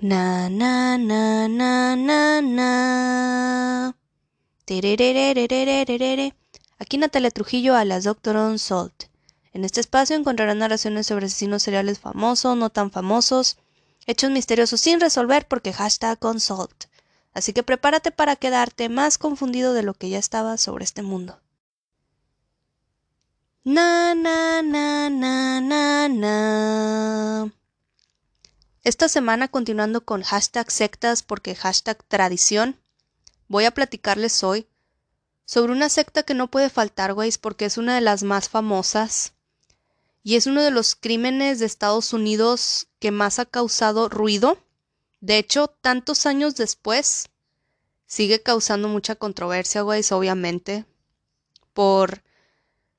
Na na na na na na. Aquí Natalia Trujillo a las Doctor On Salt. En este espacio encontrarán narraciones sobre asesinos seriales famosos, no tan famosos, hechos misteriosos sin resolver porque hashtag consult. Así que prepárate para quedarte más confundido de lo que ya estaba sobre este mundo. Na na na na na na. Esta semana continuando con hashtag sectas porque hashtag tradición, voy a platicarles hoy sobre una secta que no puede faltar, güey, porque es una de las más famosas y es uno de los crímenes de Estados Unidos que más ha causado ruido. De hecho, tantos años después, sigue causando mucha controversia, güey, obviamente, por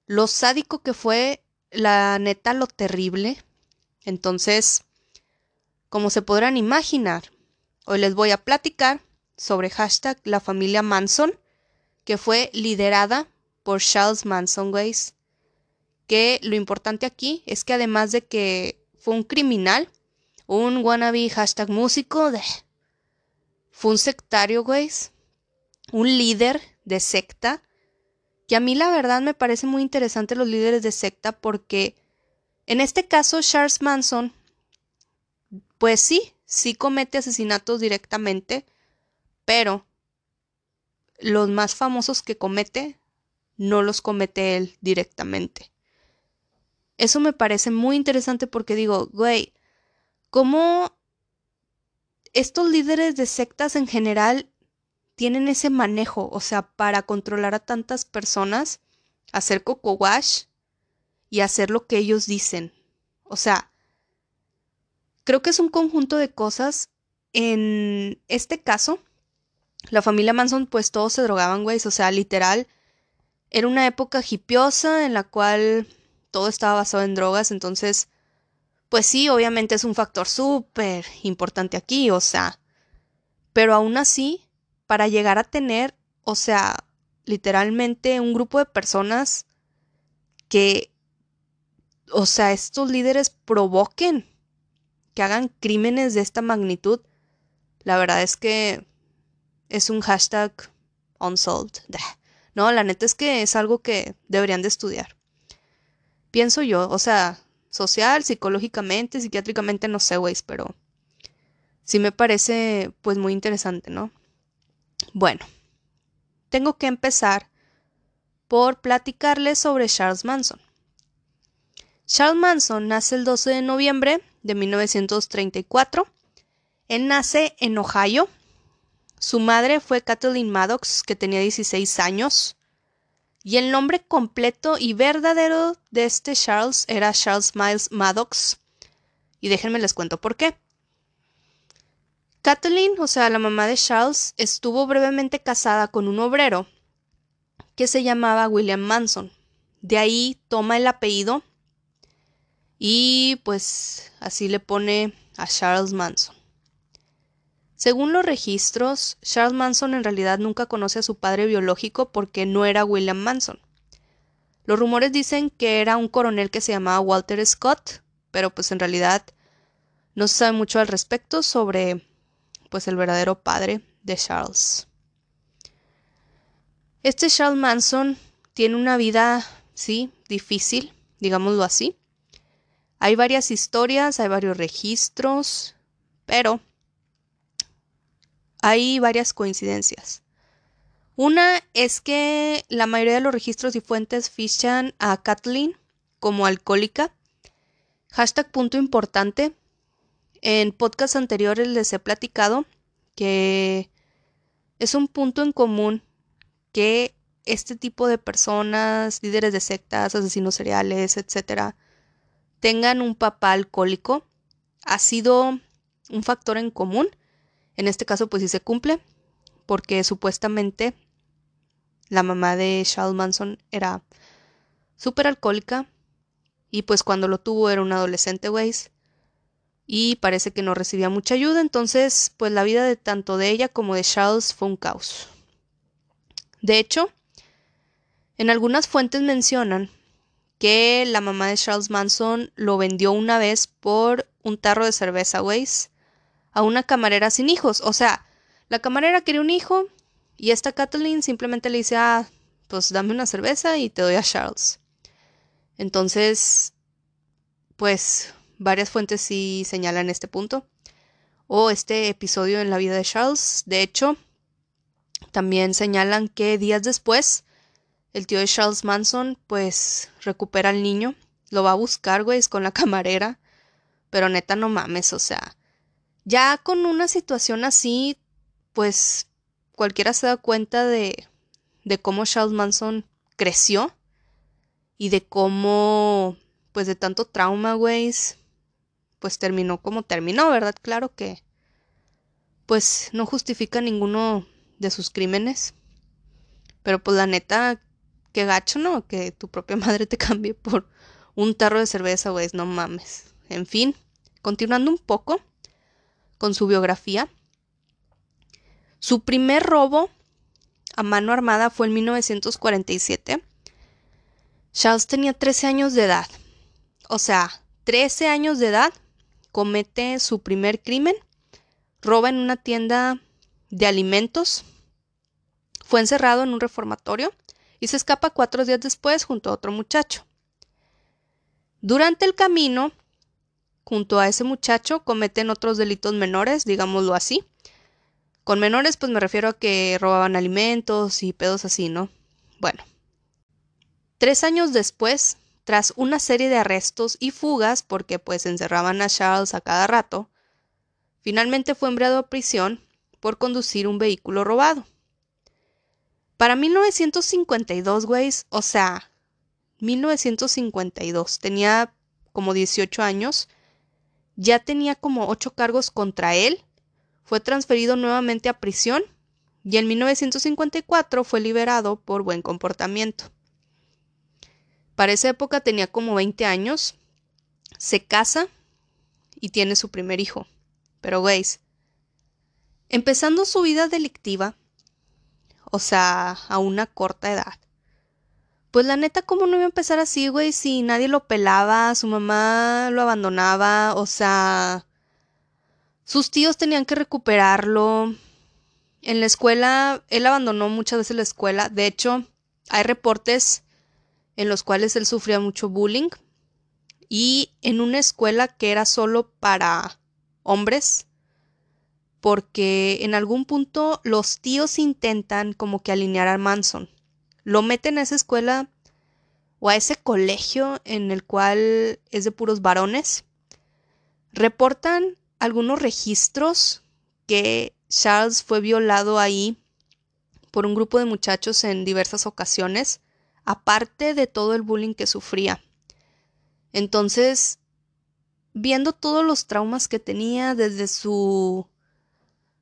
lo sádico que fue, la neta, lo terrible. Entonces, como se podrán imaginar, hoy les voy a platicar sobre la familia Manson, que fue liderada por Charles Manson Weiss, que lo importante aquí es que además de que fue un criminal, un wannabe hashtag músico, de, fue un sectario, Weiss, un líder de secta, que a mí la verdad me parece muy interesante los líderes de secta porque en este caso Charles Manson pues sí, sí comete asesinatos directamente, pero los más famosos que comete no los comete él directamente. Eso me parece muy interesante porque digo, güey, ¿cómo estos líderes de sectas en general tienen ese manejo? O sea, para controlar a tantas personas, hacer coco wash y hacer lo que ellos dicen. O sea, Creo que es un conjunto de cosas. En este caso, la familia Manson, pues todos se drogaban, güey. O sea, literal, era una época hipiosa en la cual todo estaba basado en drogas. Entonces, pues sí, obviamente es un factor súper importante aquí, o sea. Pero aún así, para llegar a tener, o sea, literalmente un grupo de personas que, o sea, estos líderes provoquen que hagan crímenes de esta magnitud, la verdad es que es un hashtag unsolved. No, la neta es que es algo que deberían de estudiar. Pienso yo, o sea, social, psicológicamente, psiquiátricamente, no sé, güey, pero sí me parece pues muy interesante, ¿no? Bueno, tengo que empezar por platicarles sobre Charles Manson. Charles Manson nace el 12 de noviembre de 1934. Él nace en Ohio. Su madre fue Kathleen Maddox, que tenía 16 años. Y el nombre completo y verdadero de este Charles era Charles Miles Maddox. Y déjenme les cuento por qué. Kathleen, o sea, la mamá de Charles, estuvo brevemente casada con un obrero que se llamaba William Manson. De ahí toma el apellido y pues así le pone a Charles Manson. Según los registros, Charles Manson en realidad nunca conoce a su padre biológico porque no era William Manson. Los rumores dicen que era un coronel que se llamaba Walter Scott, pero pues en realidad no se sabe mucho al respecto sobre pues el verdadero padre de Charles. Este Charles Manson tiene una vida, sí, difícil, digámoslo así. Hay varias historias, hay varios registros, pero hay varias coincidencias. Una es que la mayoría de los registros y fuentes fichan a Kathleen como alcohólica. Hashtag punto importante. En podcasts anteriores les he platicado que es un punto en común que este tipo de personas, líderes de sectas, asesinos seriales, etcétera, tengan un papá alcohólico ha sido un factor en común. En este caso, pues sí se cumple, porque supuestamente la mamá de Charles Manson era súper alcohólica y pues cuando lo tuvo era un adolescente, Weiss, y parece que no recibía mucha ayuda, entonces pues la vida de tanto de ella como de Charles fue un caos. De hecho, en algunas fuentes mencionan que la mamá de Charles Manson lo vendió una vez por un tarro de cerveza, Weiss, a una camarera sin hijos. O sea, la camarera quería un hijo y esta Kathleen simplemente le dice, ah, pues dame una cerveza y te doy a Charles. Entonces, pues varias fuentes sí señalan este punto o este episodio en la vida de Charles. De hecho, también señalan que días después, el tío de Charles Manson, pues recupera al niño, lo va a buscar, güey, con la camarera, pero neta no mames, o sea, ya con una situación así, pues cualquiera se da cuenta de, de cómo Charles Manson creció y de cómo, pues de tanto trauma, güey, pues terminó como terminó, ¿verdad? Claro que, pues no justifica ninguno de sus crímenes. Pero pues la neta, qué gacho, ¿no? Que tu propia madre te cambie por un tarro de cerveza, güey, no mames. En fin, continuando un poco con su biografía. Su primer robo a mano armada fue en 1947. Charles tenía 13 años de edad. O sea, 13 años de edad comete su primer crimen, roba en una tienda de alimentos, fue encerrado en un reformatorio y se escapa cuatro días después junto a otro muchacho. Durante el camino, junto a ese muchacho, cometen otros delitos menores, digámoslo así. Con menores, pues me refiero a que robaban alimentos y pedos así, ¿no? Bueno. Tres años después, tras una serie de arrestos y fugas, porque pues encerraban a Charles a cada rato, finalmente fue enviado a prisión por conducir un vehículo robado. Para 1952, güey, o sea, 1952, tenía como 18 años, ya tenía como 8 cargos contra él, fue transferido nuevamente a prisión y en 1954 fue liberado por buen comportamiento. Para esa época tenía como 20 años, se casa y tiene su primer hijo. Pero, veis, empezando su vida delictiva, o sea, a una corta edad, pues la neta, ¿cómo no iba a empezar así, güey? Si nadie lo pelaba, su mamá lo abandonaba, o sea, sus tíos tenían que recuperarlo. En la escuela, él abandonó muchas veces la escuela. De hecho, hay reportes en los cuales él sufría mucho bullying y en una escuela que era solo para hombres porque en algún punto los tíos intentan como que alinear a Manson. Lo meten a esa escuela o a ese colegio en el cual es de puros varones. Reportan algunos registros que Charles fue violado ahí por un grupo de muchachos en diversas ocasiones aparte de todo el bullying que sufría. Entonces, viendo todos los traumas que tenía desde su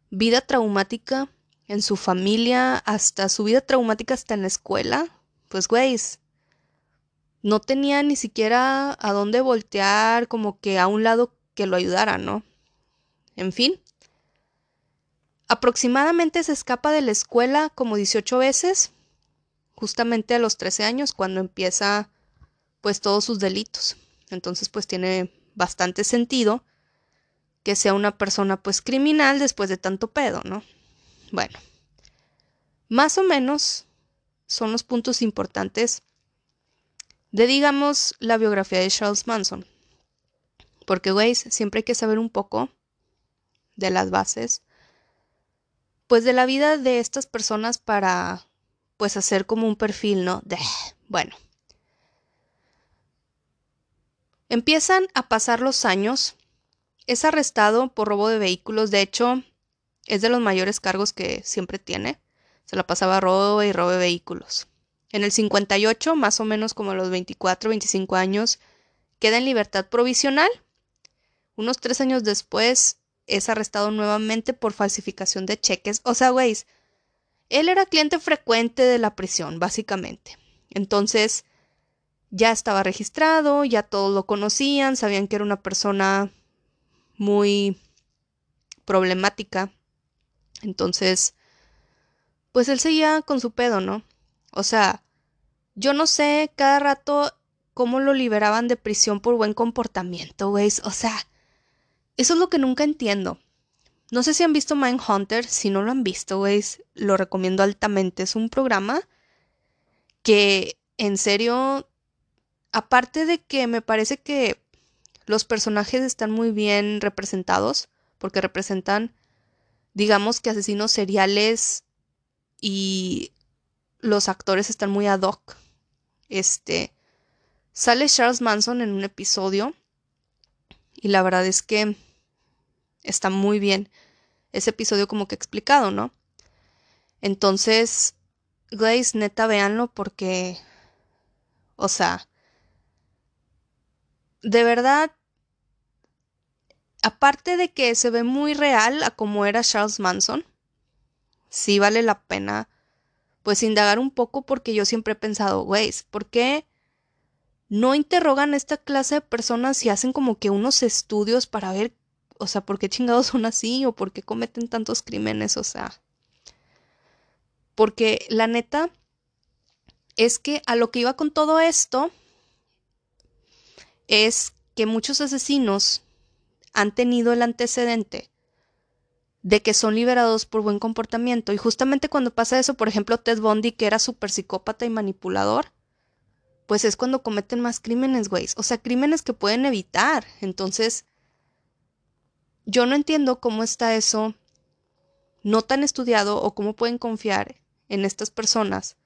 vida traumática en su familia hasta su vida traumática hasta en la escuela, pues güey, no tenía ni siquiera a dónde voltear, como que a un lado que lo ayudara, ¿no? En fin. Aproximadamente se escapa de la escuela como 18 veces justamente a los 13 años cuando empieza pues todos sus delitos. Entonces pues tiene bastante sentido que sea una persona pues criminal después de tanto pedo, ¿no? Bueno, más o menos son los puntos importantes de digamos la biografía de Charles Manson. Porque, güey, siempre hay que saber un poco de las bases, pues de la vida de estas personas para pues hacer como un perfil, ¿no? De, bueno. Empiezan a pasar los años. Es arrestado por robo de vehículos. De hecho, es de los mayores cargos que siempre tiene. Se la pasaba robo y robo de vehículos. En el 58, más o menos como a los 24, 25 años, queda en libertad provisional. Unos tres años después, es arrestado nuevamente por falsificación de cheques. O sea, güey, él era cliente frecuente de la prisión, básicamente. Entonces, ya estaba registrado, ya todos lo conocían, sabían que era una persona muy problemática. Entonces, pues él seguía con su pedo, ¿no? O sea, yo no sé cada rato cómo lo liberaban de prisión por buen comportamiento, güey. O sea, eso es lo que nunca entiendo. no sé si han visto Mindhunter. Si no lo han visto, güey, lo recomiendo altamente. Es un programa que, en serio, aparte de que me parece que los personajes están muy bien representados, porque representan, digamos que asesinos seriales y los actores están muy ad hoc. Este, sale Charles Manson en un episodio y la verdad es que está muy bien ese episodio como que explicado, ¿no? Entonces, Glaze, neta, véanlo porque, o sea, de verdad, aparte de que se ve muy real a como era Charles Manson, sí vale la pena pues indagar un poco porque yo siempre he pensado, güey, ¿por qué no interrogan a esta clase de personas y hacen como que unos estudios para ver, o sea, por qué chingados son así o por qué cometen tantos crímenes, o sea, porque la neta es que a lo que iba con todo esto es que muchos asesinos han tenido el antecedente de que son liberados por buen comportamiento. Y justamente cuando pasa eso, por ejemplo, Ted Bundy, que era súper psicópata y manipulador, pues es cuando cometen más crímenes, güey. O sea, crímenes que pueden evitar. Entonces, yo no entiendo cómo está eso no tan estudiado o cómo pueden confiar en estas personas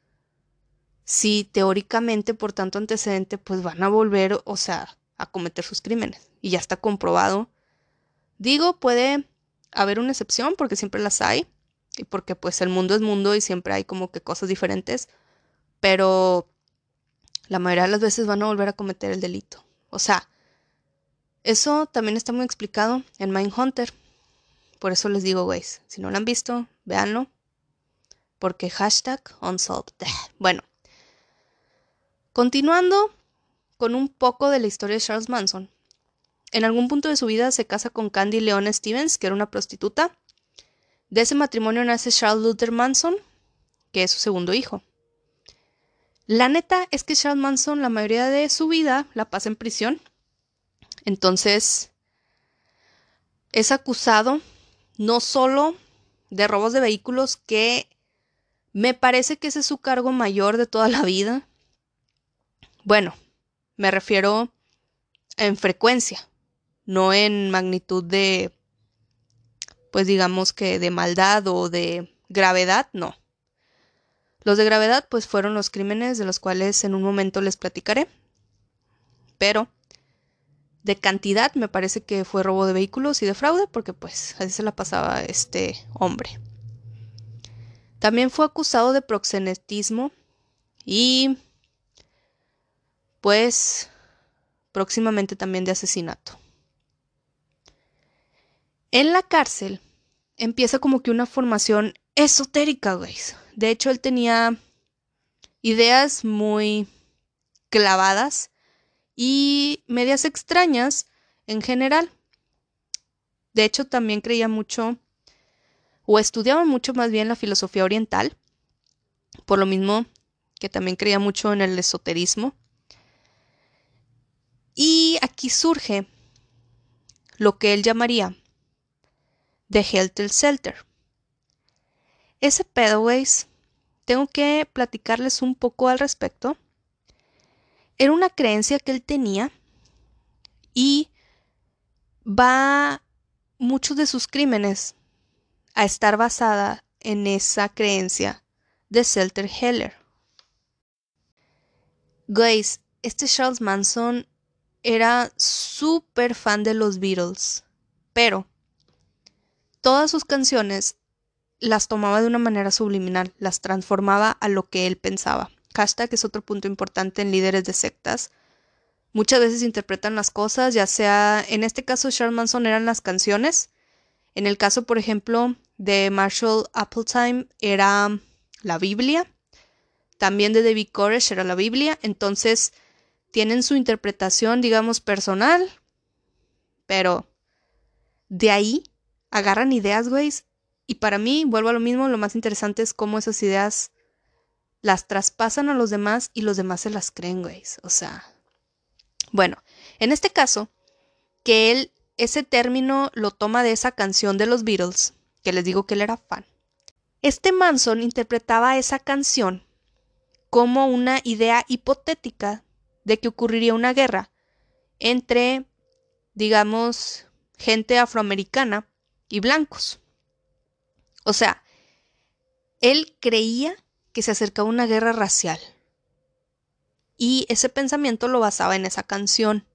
si teóricamente por tanto antecedente pues van a volver, o sea, a cometer sus crímenes. Y ya está comprobado. Digo, puede haber una excepción porque siempre las hay y porque pues el mundo es mundo y siempre hay como que cosas diferentes, pero la mayoría de las veces van a volver a cometer el delito. O sea, eso también está muy explicado en Mindhunter. Por eso les digo, güey, si no lo han visto, véanlo. Porque hashtag unsolved. Bueno, continuando con un poco de la historia de Charles Manson. En algún punto de su vida se casa con Candy Leon Stevens, que era una prostituta. De ese matrimonio nace Charles Luther Manson, que es su segundo hijo. La neta es que Charles Manson la mayoría de su vida la pasa en prisión. Entonces, es acusado no solo de robos de vehículos, que me parece que ese es su cargo mayor de toda la vida. Bueno, me refiero en frecuencia no en magnitud de, pues digamos que de maldad o de gravedad, no. Los de gravedad, pues fueron los crímenes de los cuales en un momento les platicaré. Pero de cantidad me parece que fue robo de vehículos y de fraude, porque pues así se la pasaba este hombre. También fue acusado de proxenetismo y pues próximamente también de asesinato. En la cárcel empieza como que una formación esotérica, güey. De hecho, él tenía ideas muy clavadas y medias extrañas en general. De hecho, también creía mucho, o estudiaba mucho más bien la filosofía oriental, por lo mismo que también creía mucho en el esoterismo. Y aquí surge lo que él llamaría de Helter Shelter. Ese pedo, tengo que platicarles un poco al respecto. Era una creencia que él tenía y va muchos de sus crímenes a estar basada en esa creencia de Selter Heller. Guys, este Charles Manson era súper fan de los Beatles, pero Todas sus canciones las tomaba de una manera subliminal, las transformaba a lo que él pensaba. Hashtag es otro punto importante en líderes de sectas. Muchas veces interpretan las cosas, ya sea, en este caso Charles Manson eran las canciones. En el caso, por ejemplo, de Marshall Appletime era la Biblia. También de David Koresh era la Biblia. Entonces, tienen su interpretación, digamos, personal. Pero de ahí agarran ideas, güey. Y para mí, vuelvo a lo mismo, lo más interesante es cómo esas ideas las traspasan a los demás y los demás se las creen, güey. O sea, bueno, en este caso, que él ese término lo toma de esa canción de los Beatles, que les digo que él era fan. Este Manson interpretaba esa canción como una idea hipotética de que ocurriría una guerra entre, digamos, gente afroamericana y blancos. O sea, él creía que se acercaba una guerra racial. Y ese pensamiento lo basaba en esa canción.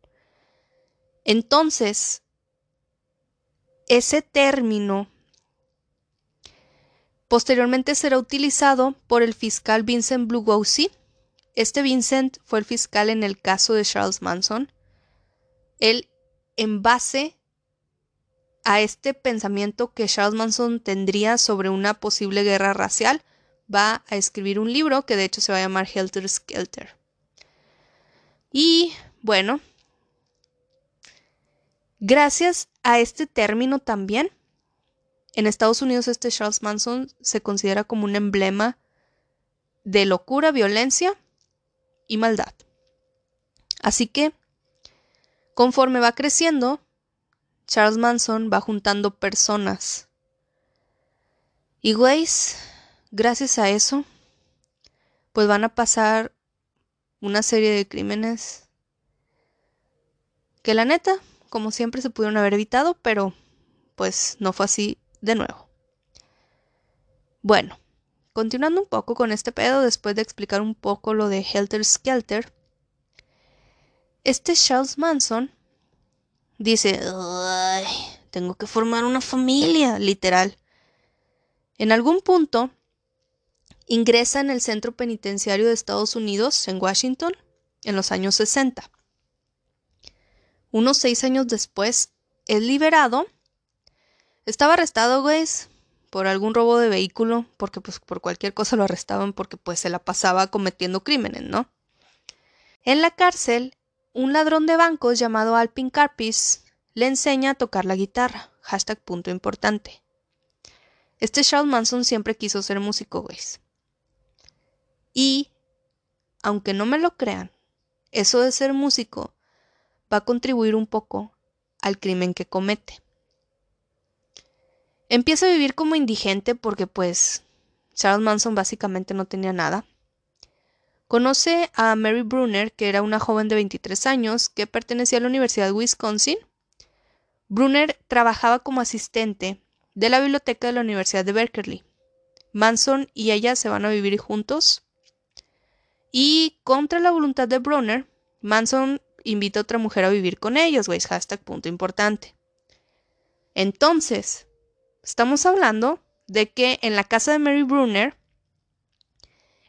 Entonces, ese término posteriormente será utilizado por el fiscal Vincent Blugowski. Este Vincent fue el fiscal en el caso de Charles Manson. Él, en base a este pensamiento que Charles Manson tendría sobre una posible guerra racial, va a escribir un libro que de hecho se va a llamar Helter Skelter. Y bueno, gracias a este término también, en Estados Unidos este Charles Manson se considera como un emblema de locura, violencia y maldad. Así que, conforme va creciendo, Charles Manson va juntando personas. Y güeyes, gracias a eso, pues van a pasar una serie de crímenes que la neta, como siempre, se pudieron haber evitado, pero pues no fue así de nuevo. Bueno, continuando un poco con este pedo, después de explicar un poco lo de Helter Skelter, este Charles Manson dice, tengo que formar una familia, literal. En algún punto, ingresa en el centro penitenciario de Estados Unidos, en Washington, en los años 60. Unos seis años después, es liberado. Estaba arrestado, güey, por algún robo de vehículo, porque pues por cualquier cosa lo arrestaban porque pues se la pasaba cometiendo crímenes, ¿no? En la cárcel, un ladrón de bancos llamado Alpin Carpis le enseña a tocar la guitarra. Hashtag punto importante. Este Charles Manson siempre quiso ser músico, güey. Y, aunque no me lo crean, eso de ser músico va a contribuir un poco al crimen que comete. Empieza a vivir como indigente porque pues Charles Manson básicamente no tenía nada. Conoce a Mary Brunner, que era una joven de 23 años que pertenecía a la Universidad de Wisconsin. Brunner trabajaba como asistente de la biblioteca de la Universidad de Berkeley. Manson y ella se van a vivir juntos. Y contra la voluntad de Brunner, Manson invita a otra mujer a vivir con ellos, güey, hashtag punto importante. Entonces, estamos hablando de que en la casa de Mary Brunner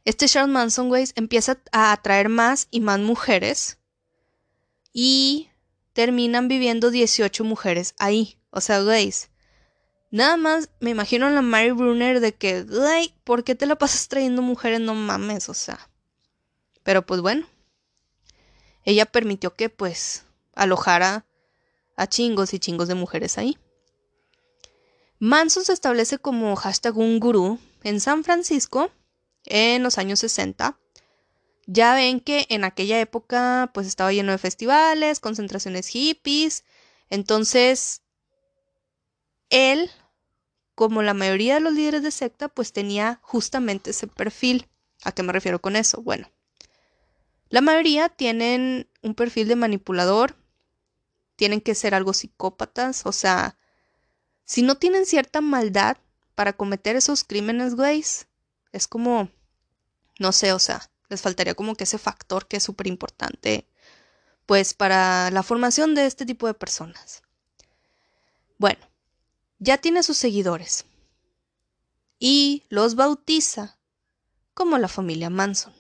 este Charles Manson, güey, empieza a atraer más y más mujeres y terminan viviendo 18 mujeres ahí. O sea, güey, nada más me imagino a la Mary Brunner de que, güey, ¿por qué te la pasas trayendo mujeres? No mames, o sea. Pero pues bueno, ella permitió que pues alojara a chingos y chingos de mujeres ahí. Manson se establece como hashtag un gurú en San Francisco en los años 60. Ya ven que en aquella época pues estaba lleno de festivales, concentraciones hippies. Entonces, él, como la mayoría de los líderes de secta, pues tenía justamente ese perfil. ¿A qué me refiero con eso? Bueno, la mayoría tienen un perfil de manipulador, tienen que ser algo psicópatas, o sea, si no tienen cierta maldad para cometer esos crímenes, güeyes, es como no sé, o sea, les faltaría como que ese factor que es súper importante, pues para la formación de este tipo de personas. Bueno, ya tiene sus seguidores y los bautiza como la familia Manson.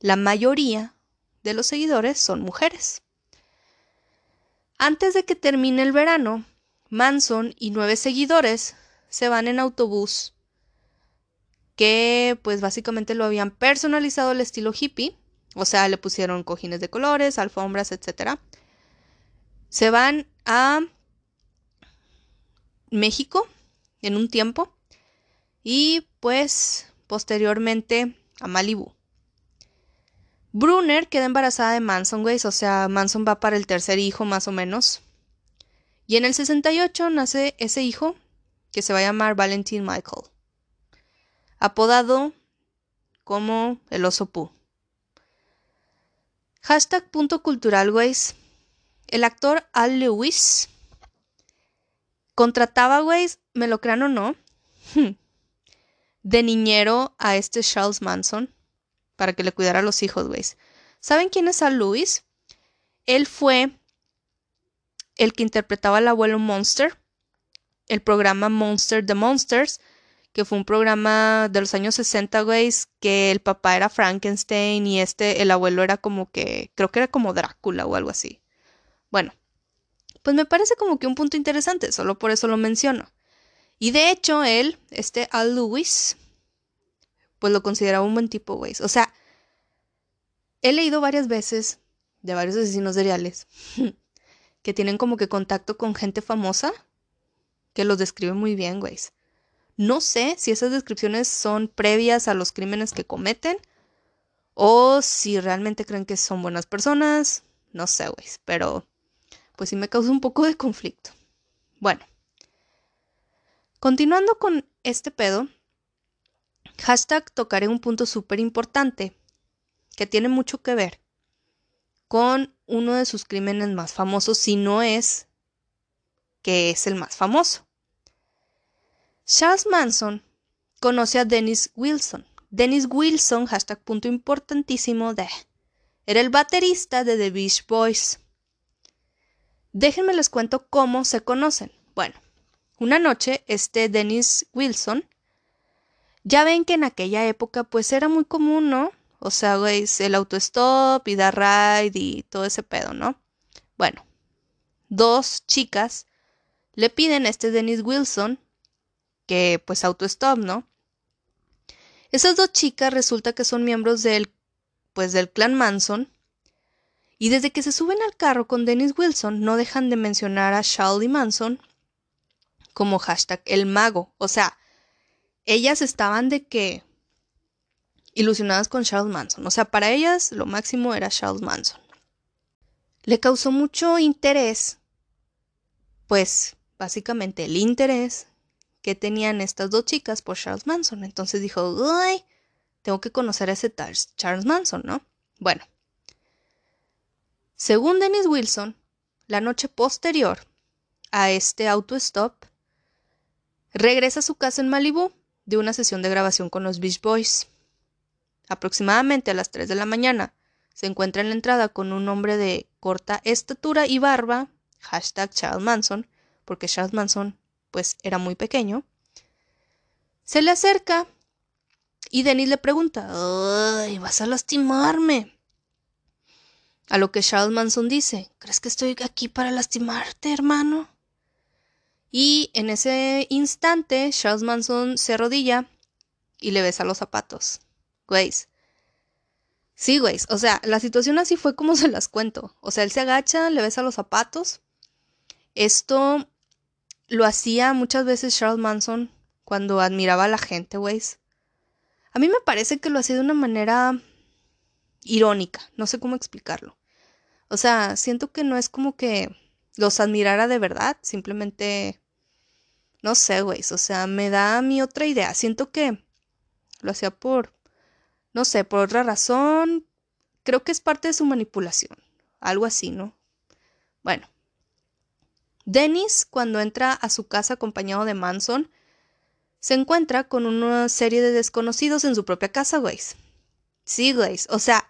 La mayoría de los seguidores son mujeres. Antes de que termine el verano, Manson y nueve seguidores se van en autobús que pues básicamente lo habían personalizado al estilo hippie, o sea, le pusieron cojines de colores, alfombras, etc. Se van a México en un tiempo y pues posteriormente a Malibu. Brunner queda embarazada de Manson, güey, o sea, Manson va para el tercer hijo más o menos. Y en el 68 nace ese hijo que se va a llamar Valentin Michael, apodado como el oso Pooh. Hashtag punto cultural, güeyes. El actor Al Lewis contrataba, güeyes, me lo crean o no, de niñero a este Charles Manson para que le cuidara a los hijos, güeyes. ¿Saben quién es Al Lewis? Él fue el que interpretaba al abuelo Monster, el programa Monster the Monsters, que fue un programa de los años 60, güey, que el papá era Frankenstein y este, el abuelo era como que, creo que era como Drácula o algo así. Bueno, pues me parece como que un punto interesante, solo por eso lo menciono. Y de hecho, él, este Al Lewis, pues lo consideraba un buen tipo, güey. O sea, he leído varias veces de varios asesinos seriales que tienen como que contacto con gente famosa que los describe muy bien, güey. No sé si esas descripciones son previas a los crímenes que cometen o si realmente creen que son buenas personas. No sé, güey, pero pues sí me causa un poco de conflicto. Bueno, continuando con este pedo, hashtag tocaré un punto súper importante que tiene mucho que ver con uno de sus crímenes más famosos, si no es que es el más famoso. Charles Manson conoce a Dennis Wilson. Dennis Wilson, hashtag punto importantísimo de, era el baterista de The Beach Boys. Déjenme les cuento cómo se conocen. Bueno, una noche este Dennis Wilson, ya ven que en aquella época pues era muy común, ¿no? O sea, veis el autostop y dar ride y todo ese pedo, ¿no? Bueno, dos chicas le piden a este Dennis Wilson que pues autostop, ¿no? Esas dos chicas resulta que son miembros del pues del clan Manson y desde que se suben al carro con Dennis Wilson no dejan de mencionar a Charlie Manson como hashtag el mago. O sea, ellas estaban de que ilusionadas con Charles Manson. O sea, para ellas lo máximo era Charles Manson. Le causó mucho interés, pues básicamente el interés que tenían estas dos chicas por Charles Manson. Entonces dijo, uy, tengo que conocer a ese Charles Manson, ¿no? Bueno, según Dennis Wilson, la noche posterior a este auto-stop, regresa a su casa en Malibu de una sesión de grabación con los Beach Boys. Aproximadamente a las 3 de la mañana, se encuentra en la entrada con un hombre de corta estatura y barba, hashtag Charles Manson, porque Charles Manson pues era muy pequeño, se le acerca y Denis le pregunta, ¡Ay, vas a lastimarme! A lo que Charles Manson dice, ¿crees que estoy aquí para lastimarte, hermano? Y en ese instante, Charles Manson se arrodilla y le besa los zapatos. Güeyes. Sí, güeyes. O sea, la situación así fue como se las cuento. O sea, él se agacha, le besa los zapatos. Esto lo hacía muchas veces Charles Manson cuando admiraba a la gente, güey. A mí me parece que lo hacía de una manera irónica, no sé cómo explicarlo. O sea, siento que no es como que los admirara de verdad, simplemente, no sé, güey, o sea, me da a mí otra idea. Siento que lo hacía por, no sé, por otra razón. Creo que es parte de su manipulación, algo así, ¿no? Bueno, Dennis, cuando entra a su casa acompañado de Manson, se encuentra con una serie de desconocidos en su propia casa, güey. Sí, güey. O sea,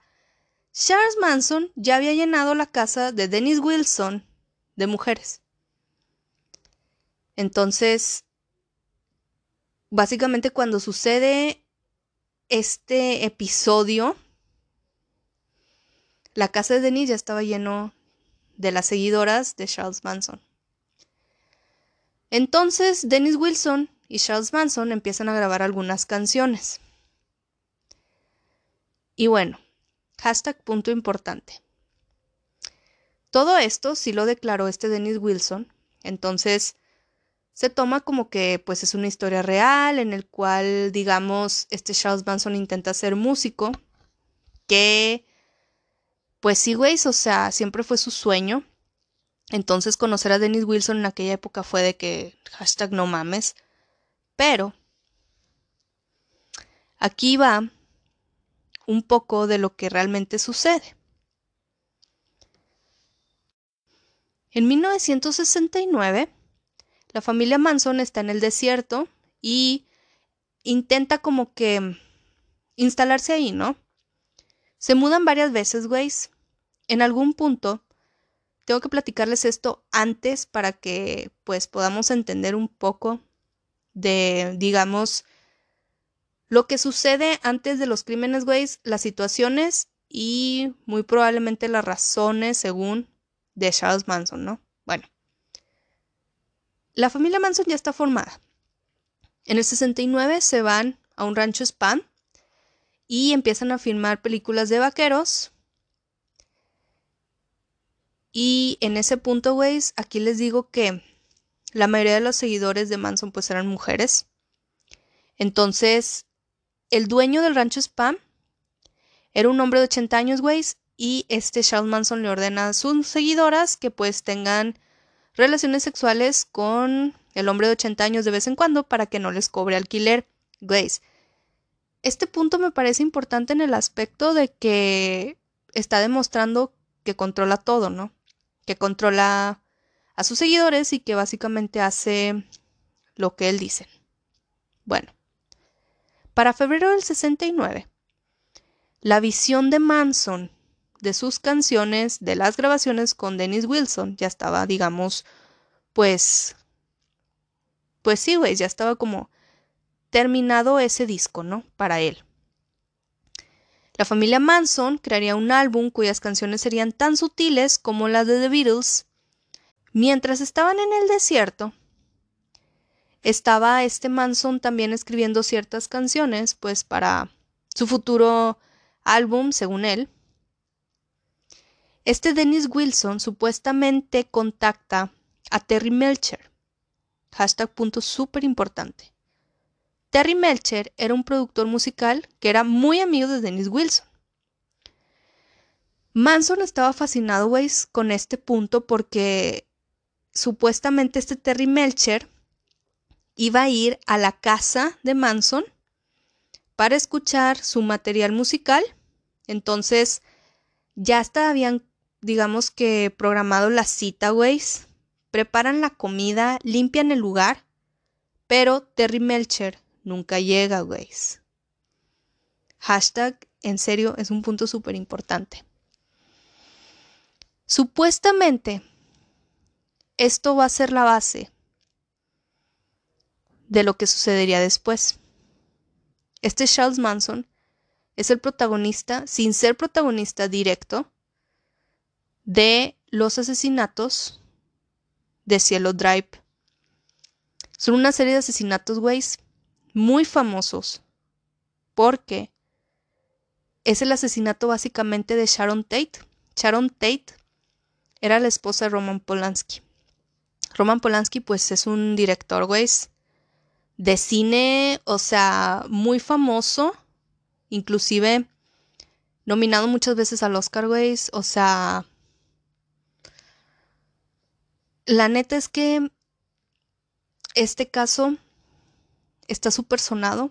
Charles Manson ya había llenado la casa de Dennis Wilson de mujeres. Entonces, básicamente cuando sucede este episodio, la casa de Dennis ya estaba lleno de las seguidoras de Charles Manson. Entonces, Dennis Wilson y Charles Manson empiezan a grabar algunas canciones. Y bueno, hashtag punto importante. Todo esto sí lo declaró este Dennis Wilson, entonces se toma como que pues es una historia real en el cual digamos este Charles Manson intenta ser músico, que pues sí, güey, o sea, siempre fue su sueño Entonces conocer a Dennis Wilson en aquella época fue de que hashtag no mames. Pero aquí va un poco de lo que realmente sucede. En 1969, la familia Manson está en el desierto y intenta como que instalarse ahí, ¿no? Se mudan varias veces, güeyes. En algún punto, tengo que platicarles esto antes para que pues podamos entender un poco de, digamos, lo que sucede antes de los crímenes, güeyes, las situaciones y muy probablemente las razones según de Charles Manson, ¿no? Bueno, la familia Manson ya está formada. En el 69 se van a un rancho spam y empiezan a filmar películas de vaqueros. Y en ese punto, güeyes, aquí les digo que la mayoría de los seguidores de Manson pues eran mujeres. Entonces, el dueño del rancho Spam era un hombre de 80 años, güeyes, y este Charles Manson le ordena a sus seguidoras que pues tengan relaciones sexuales con el hombre de 80 años de vez en cuando para que no les cobre alquiler. Güeyes, este punto me parece importante en el aspecto de que está demostrando que controla todo, ¿no? Que controla a sus seguidores y que básicamente hace lo que él dice. Bueno, para febrero del 69, la visión de Manson de sus canciones, de las grabaciones con Dennis Wilson, ya estaba, digamos, pues, pues sí, güey, ya estaba como terminado ese disco, ¿no? Para él. La familia Manson crearía un álbum cuyas canciones serían tan sutiles como las de The Beatles. Mientras estaban en el desierto, estaba este Manson también escribiendo ciertas canciones, pues para su futuro álbum, según él. Este Dennis Wilson supuestamente contacta a Terry Melcher. Hashtag punto súper importante. Terry Melcher era un productor musical que era muy amigo de Dennis Wilson. Manson estaba fascinado, Weiss, con este punto porque supuestamente este Terry Melcher iba a ir a la casa de Manson para escuchar su material musical. Entonces, ya hasta habían, digamos que, programado la cita, Weiss. Preparan la comida, limpian el lugar, pero Terry Melcher nunca llega, güey. Hashtag, en serio, es un punto súper importante. Supuestamente, esto va a ser la base de lo que sucedería después. Este Charles Manson es el protagonista, sin ser protagonista directo, de los asesinatos de Cielo Drive. Son una serie de asesinatos, güeyes, muy famosos porque es el asesinato básicamente de Sharon Tate. Sharon Tate era la esposa de Roman Polanski. Roman Polanski pues es un director, güey, de cine, o sea, muy famoso, inclusive nominado muchas veces al Oscar, güey, o sea, la neta es que este caso está súper sonado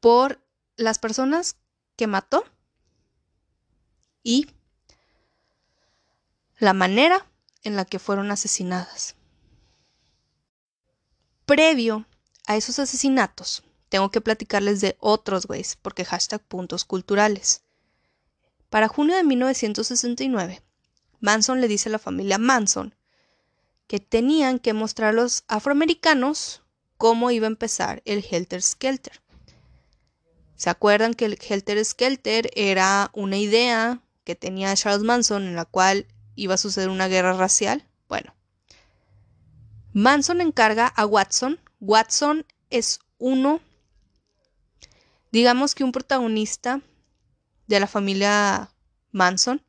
por las personas que mató y la manera en la que fueron asesinadas. Previo a esos asesinatos, tengo que platicarles de otros güeyes, porque hashtag puntos culturales. Para junio de 1969, Manson le dice a la familia Manson que tenían que mostrar a los afroamericanos cómo iba a empezar el Helter Skelter. ¿Se acuerdan que el Helter Skelter era una idea que tenía Charles Manson en la cual iba a suceder una guerra racial? Bueno, Manson encarga a Watson. Watson es uno, digamos que un protagonista de la familia Manson.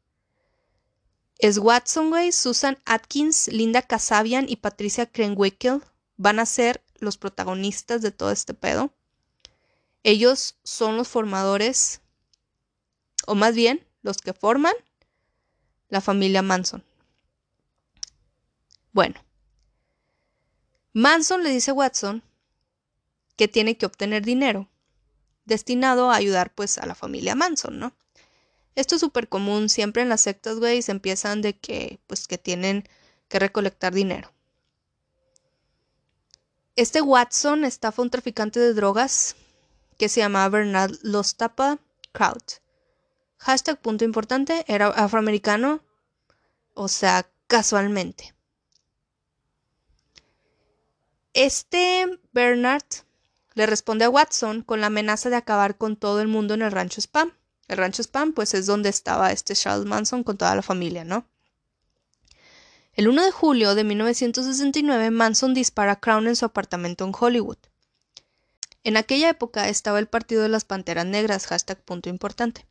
Es Watson, güey, Susan Atkins, Linda Kasabian y Patricia Krenwickel van a ser los protagonistas de todo este pedo. Ellos son los formadores, o más bien, los que forman la familia Manson. Bueno, Manson le dice a Watson que tiene que obtener dinero destinado a ayudar pues a la familia Manson, ¿no? Esto es súper común, siempre en las sectas, güey, se empiezan de que pues que tienen que recolectar dinero. Este Watson estafa un traficante de drogas que se llamaba Bernard Lostapa Kraut. Hashtag punto importante, era afroamericano, o sea, casualmente. Este Bernard le responde a Watson con la amenaza de acabar con todo el mundo en el rancho Spam. El rancho Spam, pues es donde estaba este Charles Manson con toda la familia, ¿no? El 1 de julio de 1969, Manson dispara a Crown en su apartamento en Hollywood. En aquella época estaba el Partido de las Panteras Negras, hashtag punto importante.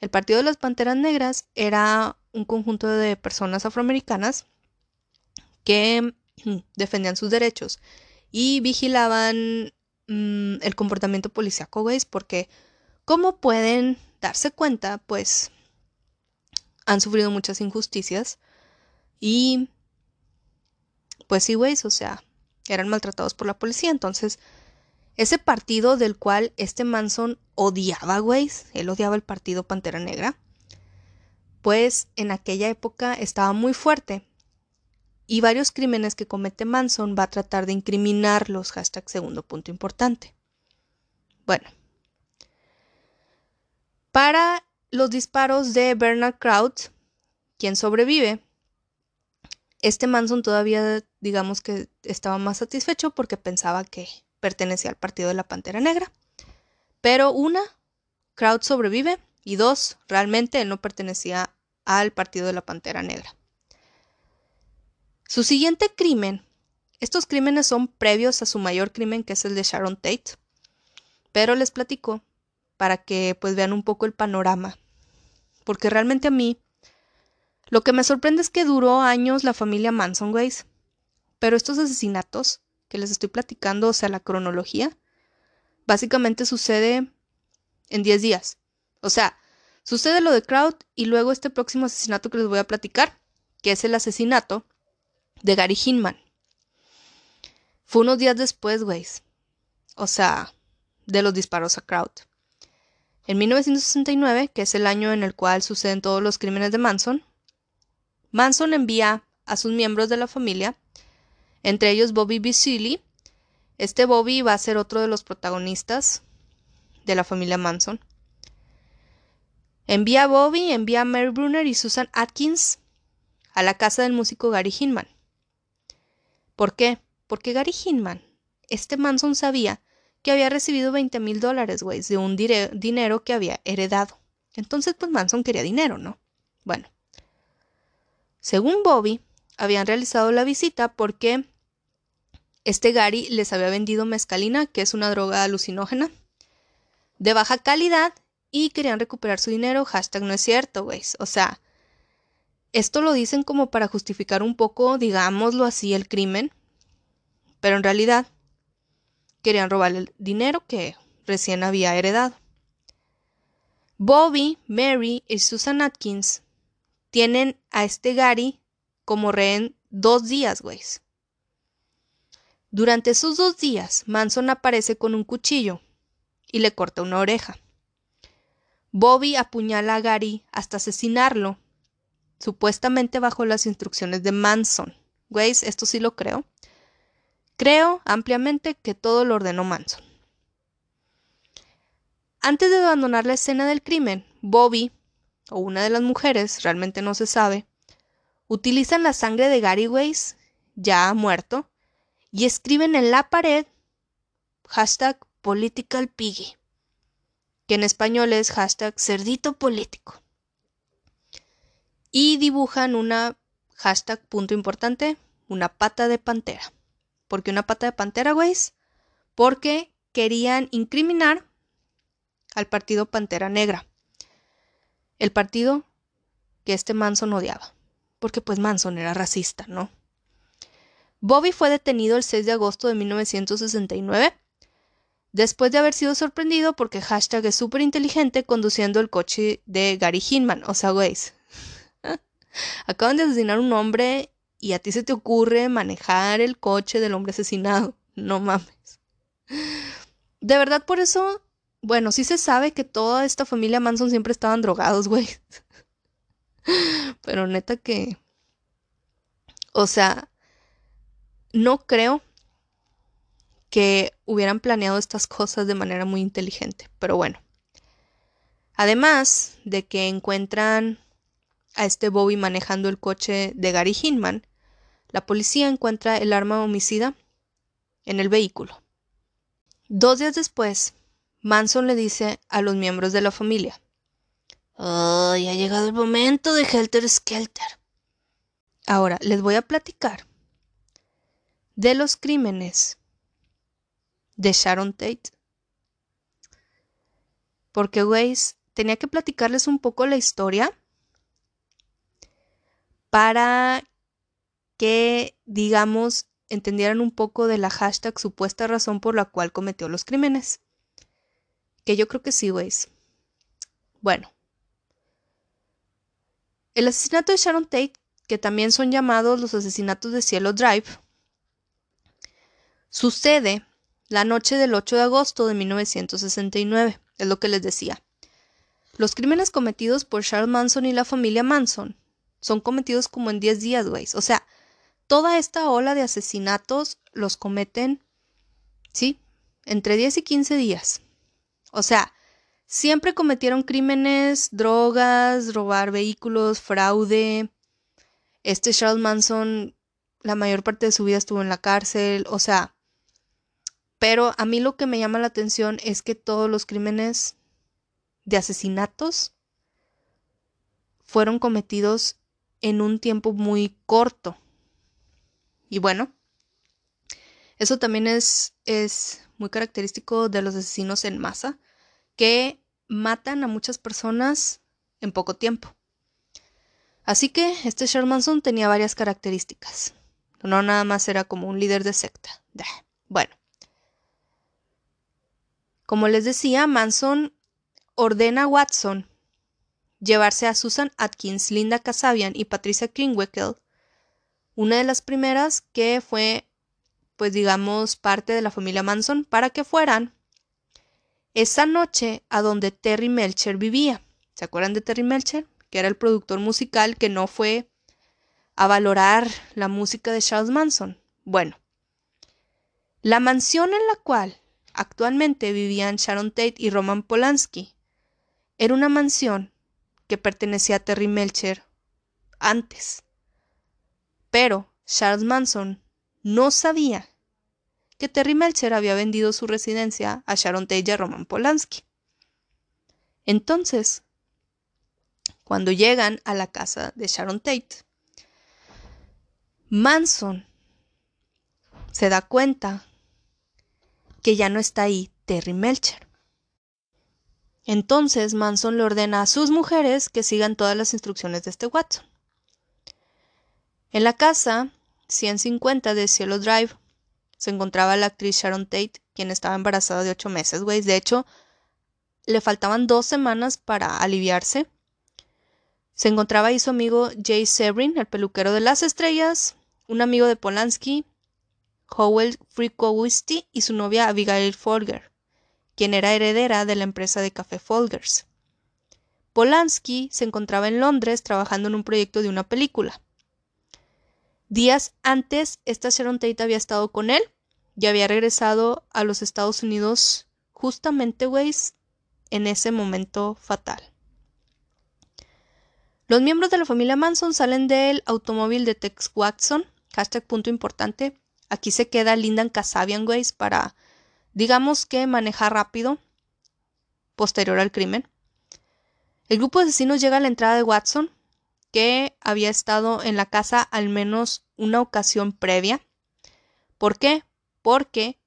El Partido de las Panteras Negras era un conjunto de personas afroamericanas que defendían sus derechos y vigilaban Mm, el comportamiento policíaco, güey, porque como pueden darse cuenta, pues han sufrido muchas injusticias y pues sí, güey, o sea, eran maltratados por la policía, entonces ese partido del cual este Manson odiaba, güey, él odiaba el partido Pantera Negra, pues en aquella época estaba muy fuerte y varios crímenes que comete Manson va a tratar de incriminarlos. Hashtag segundo punto importante. Bueno. Para los disparos de Bernard Kraut, quien sobrevive, este Manson todavía, digamos que estaba más satisfecho porque pensaba que pertenecía al partido de la Pantera Negra. Pero una, Kraut sobrevive y dos, realmente él no pertenecía al partido de la Pantera Negra. Su siguiente crimen, estos crímenes son previos a su mayor crimen que es el de Sharon Tate, pero les platico para que pues vean un poco el panorama, porque realmente a mí lo que me sorprende es que duró años la familia Manson, Ways, pero estos asesinatos que les estoy platicando, o sea, la cronología, básicamente sucede en 10 días. O sea, sucede lo de Crowd y luego este próximo asesinato que les voy a platicar, que es el asesinato de Gary Hinman. Fue unos días después, güey. O sea, de los disparos a Kraut. En 1969, que es el año en el cual suceden todos los crímenes de Manson, Manson envía a sus miembros de la familia, entre ellos Bobby Bisili. Este Bobby va a ser otro de los protagonistas de la familia Manson. Envía a Bobby, envía a Mary Brunner y Susan Atkins a la casa del músico Gary Hinman. ¿Por qué? Porque Gary Hinman, este Manson sabía que había recibido 20 mil dólares, güey, de un dinero que había heredado. Entonces, pues Manson quería dinero, ¿no? Bueno. Según Bobby, habían realizado la visita porque este Gary les había vendido mezcalina, que es una droga alucinógena, de baja calidad y querían recuperar su dinero. Hashtag no es cierto, güey. O sea, esto lo dicen como para justificar un poco, digámoslo así, el crimen, pero en realidad querían robar el dinero que recién había heredado. Bobby, Mary y Susan Atkins tienen a este Gary como rehén dos días, güey. Durante esos dos días, Manson aparece con un cuchillo y le corta una oreja. Bobby apuñala a Gary hasta asesinarlo supuestamente bajo las instrucciones de Manson. Güeyes, esto sí lo creo. Creo ampliamente que todo lo ordenó Manson. Antes de abandonar la escena del crimen, Bobby, o una de las mujeres, realmente no se sabe, utilizan la sangre de Gary Weiss, ya muerto, y escriben en la pared hashtag political piggy, que en español es hashtag cerdito político y dibujan una hashtag punto importante, una pata de pantera. ¿Por qué una pata de pantera, güeyes? Porque querían incriminar al partido Pantera Negra. El partido que este Manson odiaba. Porque pues Manson era racista, ¿no? Bobby fue detenido el 6 de agosto de 1969 después de haber sido sorprendido porque hashtag es súper inteligente conduciendo el coche de Gary Hinman. O sea, güeyes, Acaban de asesinar un hombre y a ti se te ocurre manejar el coche del hombre asesinado. No mames. De verdad, por eso, bueno, sí se sabe que toda esta familia Manson siempre estaban drogados, güey. Pero neta que... O sea, no creo que hubieran planeado estas cosas de manera muy inteligente, pero bueno. Además de que encuentran a este Bobby manejando el coche de Gary Hinman, la policía encuentra el arma homicida en el vehículo. Dos días después, Manson le dice a los miembros de la familia, Oh, ya ha llegado el momento de Helter Skelter. Ahora les voy a platicar de los crímenes de Sharon Tate. Porque, güeyes, tenía que platicarles un poco la historia para que, digamos, entendieran un poco de la hashtag supuesta razón por la cual cometió los crímenes. Que yo creo que sí, güeyes. Bueno. El asesinato de Sharon Tate, que también son llamados los asesinatos de Cielo Drive, sucede la noche del 8 de agosto de 1969, es lo que les decía. Los crímenes cometidos por Charles Manson y la familia Manson son cometidos como en 10 días, güey. O sea, toda esta ola de asesinatos los cometen, ¿sí? Entre 10 y 15 días. O sea, siempre cometieron crímenes, drogas, robar vehículos, fraude. Este Charles Manson, la mayor parte de su vida estuvo en la cárcel. O sea, pero a mí lo que me llama la atención es que todos los crímenes de asesinatos fueron cometidos en un tiempo muy corto. Y bueno, eso también es, es muy característico de los asesinos en masa, que matan a muchas personas en poco tiempo. Así que este Shermanson tenía varias características. No nada más era como un líder de secta. Bueno, como les decía, Manson ordena a Watson llevarse a Susan Atkins, Linda Kasabian y Patricia Kingwickel, una de las primeras que fue, pues digamos, parte de la familia Manson, para que fueran esa noche a donde Terry Melcher vivía. ¿Se acuerdan de Terry Melcher? Que era el productor musical que no fue a valorar la música de Charles Manson. Bueno, la mansión en la cual Actualmente vivían Sharon Tate y Roman Polanski. Era una mansión que pertenecía a Terry Melcher antes. Pero Charles Manson no sabía que Terry Melcher había vendido su residencia a Sharon Tate y a Roman Polanski. Entonces, cuando llegan a la casa de Sharon Tate, Manson se da cuenta que ya no está ahí Terry Melcher. Entonces Manson le ordena a sus mujeres que sigan todas las instrucciones de este Watson. En la casa 150 de Cielo Drive se encontraba la actriz Sharon Tate, quien estaba embarazada de ocho meses, güey. De hecho, le faltaban dos semanas para aliviarse. Se encontraba ahí su amigo Jay Severin, el peluquero de las estrellas, un amigo de Polanski, Howell Frikowisti y su novia Abigail Folger, quien era heredera de la empresa de café Folgers. Polanski se encontraba en Londres trabajando en un proyecto de una película. Días antes, esta Sharon Tate había estado con él y había regresado a los Estados Unidos justamente, Weiss, en ese momento fatal. Los miembros de la familia Manson salen del automóvil de Tex Watson, hashtag punto importante, Aquí se queda Lindan Kasabian, güey, para, digamos que manejar rápido, posterior al crimen. El grupo de asesinos llega a la entrada de Watson, que había estado en la casa al menos una ocasión previa. ¿Por qué? Porque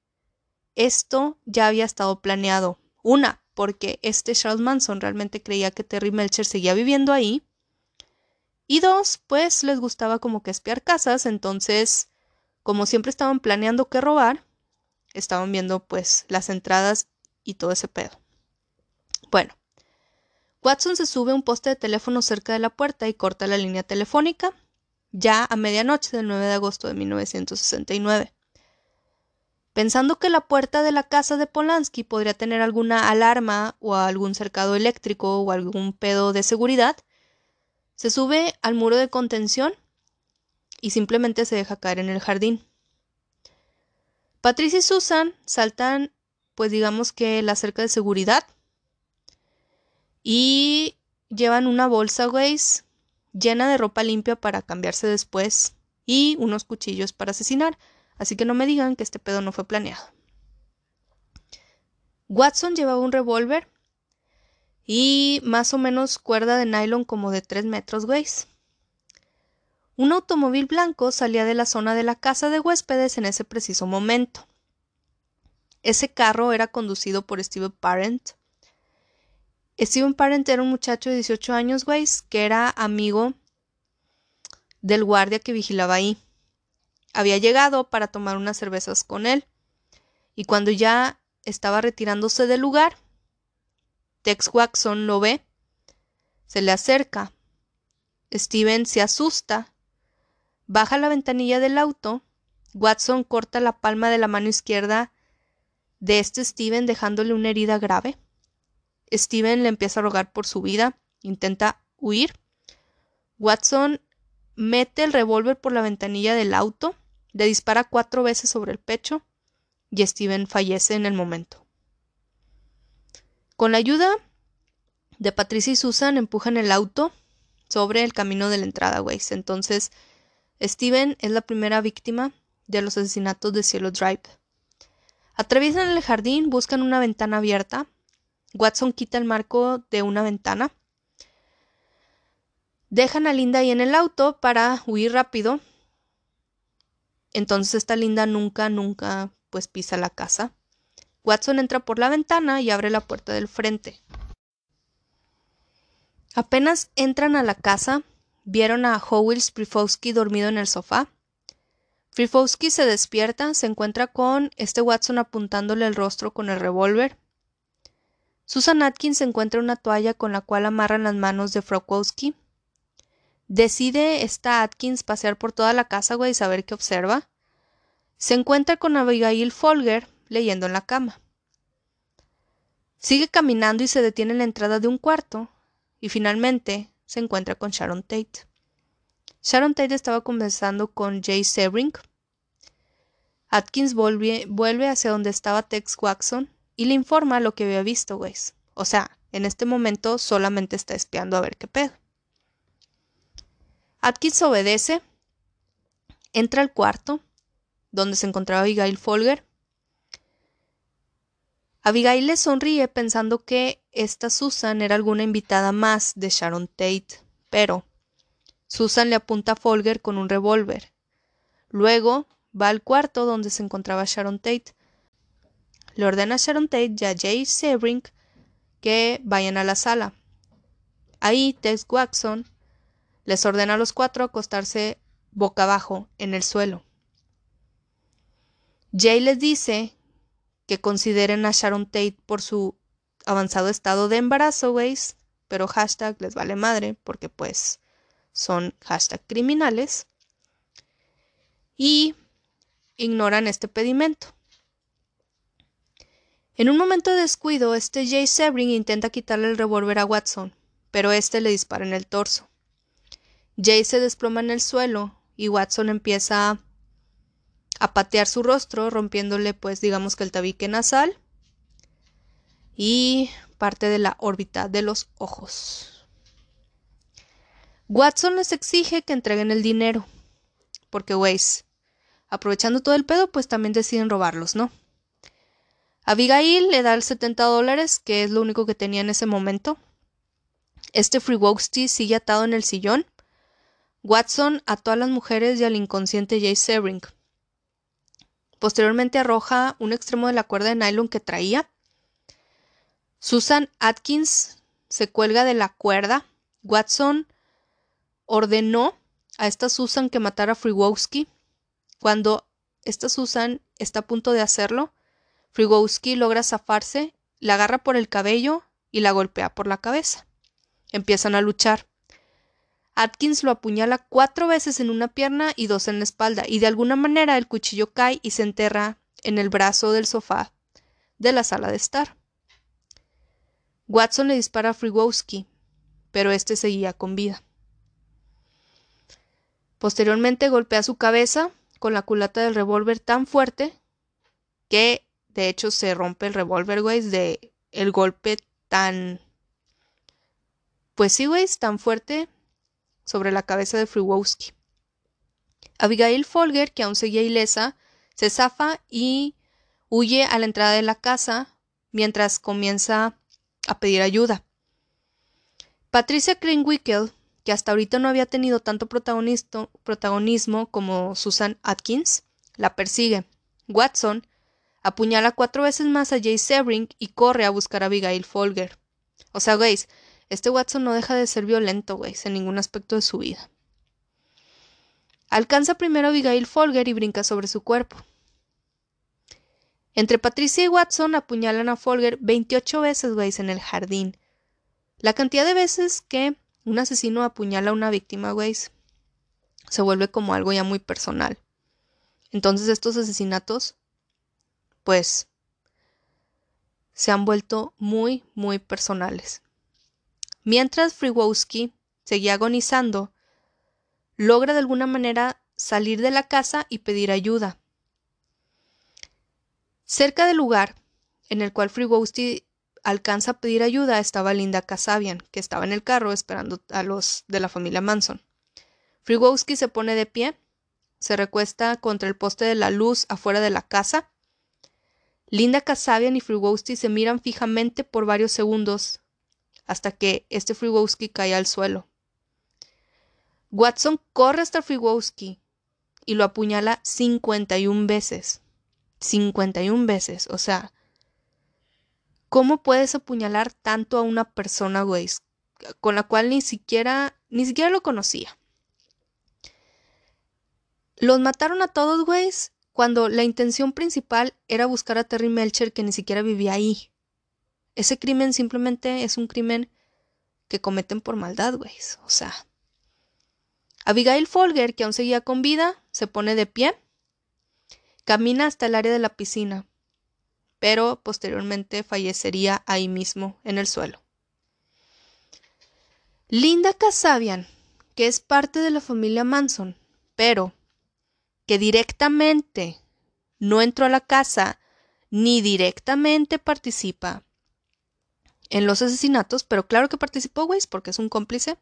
esto ya había estado planeado. Una, porque este Charles Manson realmente creía que Terry Melcher seguía viviendo ahí. Y dos, pues les gustaba como que espiar casas, entonces como siempre estaban planeando qué robar, estaban viendo pues las entradas y todo ese pedo. Bueno, Watson se sube a un poste de teléfono cerca de la puerta y corta la línea telefónica. ya a medianoche del 9 de agosto de 1969. Pensando que la puerta de la casa de Polanski podría tener alguna alarma o algún cercado eléctrico o algún pedo de seguridad, se sube al muro de contención y simplemente se deja caer en el jardín. Patricia y Susan saltan, pues digamos que la cerca de seguridad y llevan una bolsa, Waze llena de ropa limpia para cambiarse después y unos cuchillos para asesinar, así que no me digan que este pedo no fue planeado. Watson llevaba un revólver y más o menos cuerda de nylon como de 3 metros, güey. Un automóvil blanco salía de la zona de la casa de huéspedes en ese preciso momento. Ese carro era conducido por Steve Parent, Steven Parent era un muchacho de 18 años, güey, que era amigo del guardia que vigilaba ahí. Había llegado para tomar unas cervezas con él. Y cuando ya estaba retirándose del lugar, Tex Watson lo ve, se le acerca. Steven se asusta, baja la ventanilla del auto. Watson corta la palma de la mano izquierda de este Steven dejándole una herida grave. Steven le empieza a rogar por su vida, intenta huir. Watson mete el revólver por la ventanilla del auto, le dispara cuatro veces sobre el pecho y Steven fallece en el momento. Con la ayuda de Patricia y Susan empujan el auto sobre el camino de la entrada, Waze. Entonces, Steven es la primera víctima de los asesinatos de Cielo Drive. Atraviesan el jardín, buscan una ventana abierta Watson quita el marco de una ventana. Dejan a Linda ahí en el auto para huir rápido. Entonces esta Linda nunca, nunca pues pisa la casa. Watson entra por la ventana y abre la puerta del frente. Apenas entran a la casa, vieron a Howell Sprifowski dormido en el sofá. Sprifowski se despierta, se encuentra con este Watson apuntándole el rostro con el revólver. Susan Atkins encuentra una toalla con la cual amarran las manos de Frokowski. Decide esta Atkins pasear por toda la casa, y saber qué observa. Se encuentra con Abigail Folger leyendo en la cama. Sigue caminando y se detiene en la entrada de un cuarto. Y finalmente se encuentra con Sharon Tate. Sharon Tate estaba conversando con Jay Sebring. Atkins vuelve, vuelve hacia donde estaba Tex Watson y le informa lo que había visto, güey. O sea, en este momento solamente está espiando a ver qué pedo. Atkins obedece, entra al cuarto donde se encontraba Abigail Folger. Abigail le sonríe pensando que esta Susan era alguna invitada más de Sharon Tate, pero Susan le apunta a Folger con un revólver. Luego va al cuarto donde se encontraba Sharon Tate le ordena a Sharon Tate y a Jay Sebring que vayan a la sala. Ahí Tex Watson les ordena a los cuatro acostarse boca abajo en el suelo. Jay les dice que consideren a Sharon Tate por su avanzado estado de embarazo, güeyes, pero hashtag les vale madre porque pues son hashtag criminales y ignoran este pedimento. En un momento de descuido, este Jay Sebring intenta quitarle el revólver a Watson, pero este le dispara en el torso. Jay se desploma en el suelo y Watson empieza a patear su rostro, rompiéndole, pues, digamos que el tabique nasal y parte de la órbita de los ojos. Watson les exige que entreguen el dinero, porque, Weiss, aprovechando todo el pedo, pues también deciden robarlos, ¿no? Abigail le da el 70 dólares, que es lo único que tenía en ese momento. Este Freewowski sigue atado en el sillón. Watson ató a las mujeres y al inconsciente Jay Sebring. Posteriormente arroja un extremo de la cuerda de nylon que traía. Susan Atkins se cuelga de la cuerda. Watson ordenó a esta Susan que matara a Freewowski. Cuando esta Susan está a punto de hacerlo, Frigowski logra zafarse, la agarra por el cabello y la golpea por la cabeza. Empiezan a luchar. Atkins lo apuñala cuatro veces en una pierna y dos en la espalda, y de alguna manera el cuchillo cae y se enterra en el brazo del sofá de la sala de estar. Watson le dispara a Frigowski, pero este seguía con vida. Posteriormente golpea su cabeza con la culata del revólver tan fuerte que de hecho se rompe el revólver, güey, de el golpe tan pues sí, güey, tan fuerte sobre la cabeza de Friwowski. Abigail Folger, que aún seguía ilesa, se zafa y huye a la entrada de la casa mientras comienza a pedir ayuda. Patricia Krenwickel, que hasta ahorita no había tenido tanto protagonismo como Susan Atkins, la persigue. Watson apuñala cuatro veces más a Jay Sebring y corre a buscar a Abigail Folger. O sea, güeyes, este Watson no deja de ser violento, güey, en ningún aspecto de su vida. Alcanza primero a Abigail Folger y brinca sobre su cuerpo. Entre Patricia y Watson apuñalan a Folger 28 veces, güey, en el jardín. La cantidad de veces que un asesino apuñala a una víctima, güey, se vuelve como algo ya muy personal. Entonces estos asesinatos, pues, se han vuelto muy, muy personales. Mientras Friwowski seguía agonizando, logra de alguna manera salir de la casa y pedir ayuda. Cerca del lugar en el cual Friwowski alcanza a pedir ayuda estaba Linda Kasabian, que estaba en el carro esperando a los de la familia Manson. Friwowski se pone de pie, se recuesta contra el poste de la luz afuera de la casa. Linda Kasabian y Friwowski se miran fijamente por varios segundos hasta que este Friwowski cae al suelo. Watson corre hasta Friwowski y lo apuñala 51 veces. 51 veces, o sea, ¿cómo puedes apuñalar tanto a una persona, güey, con la cual ni siquiera ni siquiera lo conocía? Los mataron a todos, güey, cuando la intención principal era buscar a Terry Melcher que ni siquiera vivía ahí. Ese crimen simplemente es un crimen que cometen por maldad, güey. O sea. Abigail Folger, que aún seguía con vida, se pone de pie, camina hasta el área de la piscina, pero posteriormente fallecería ahí mismo, en el suelo. Linda Kasabian, que es parte de la familia Manson, pero que directamente no entró a la casa ni directamente participa en los asesinatos, pero claro que participó Weiss porque es un cómplice.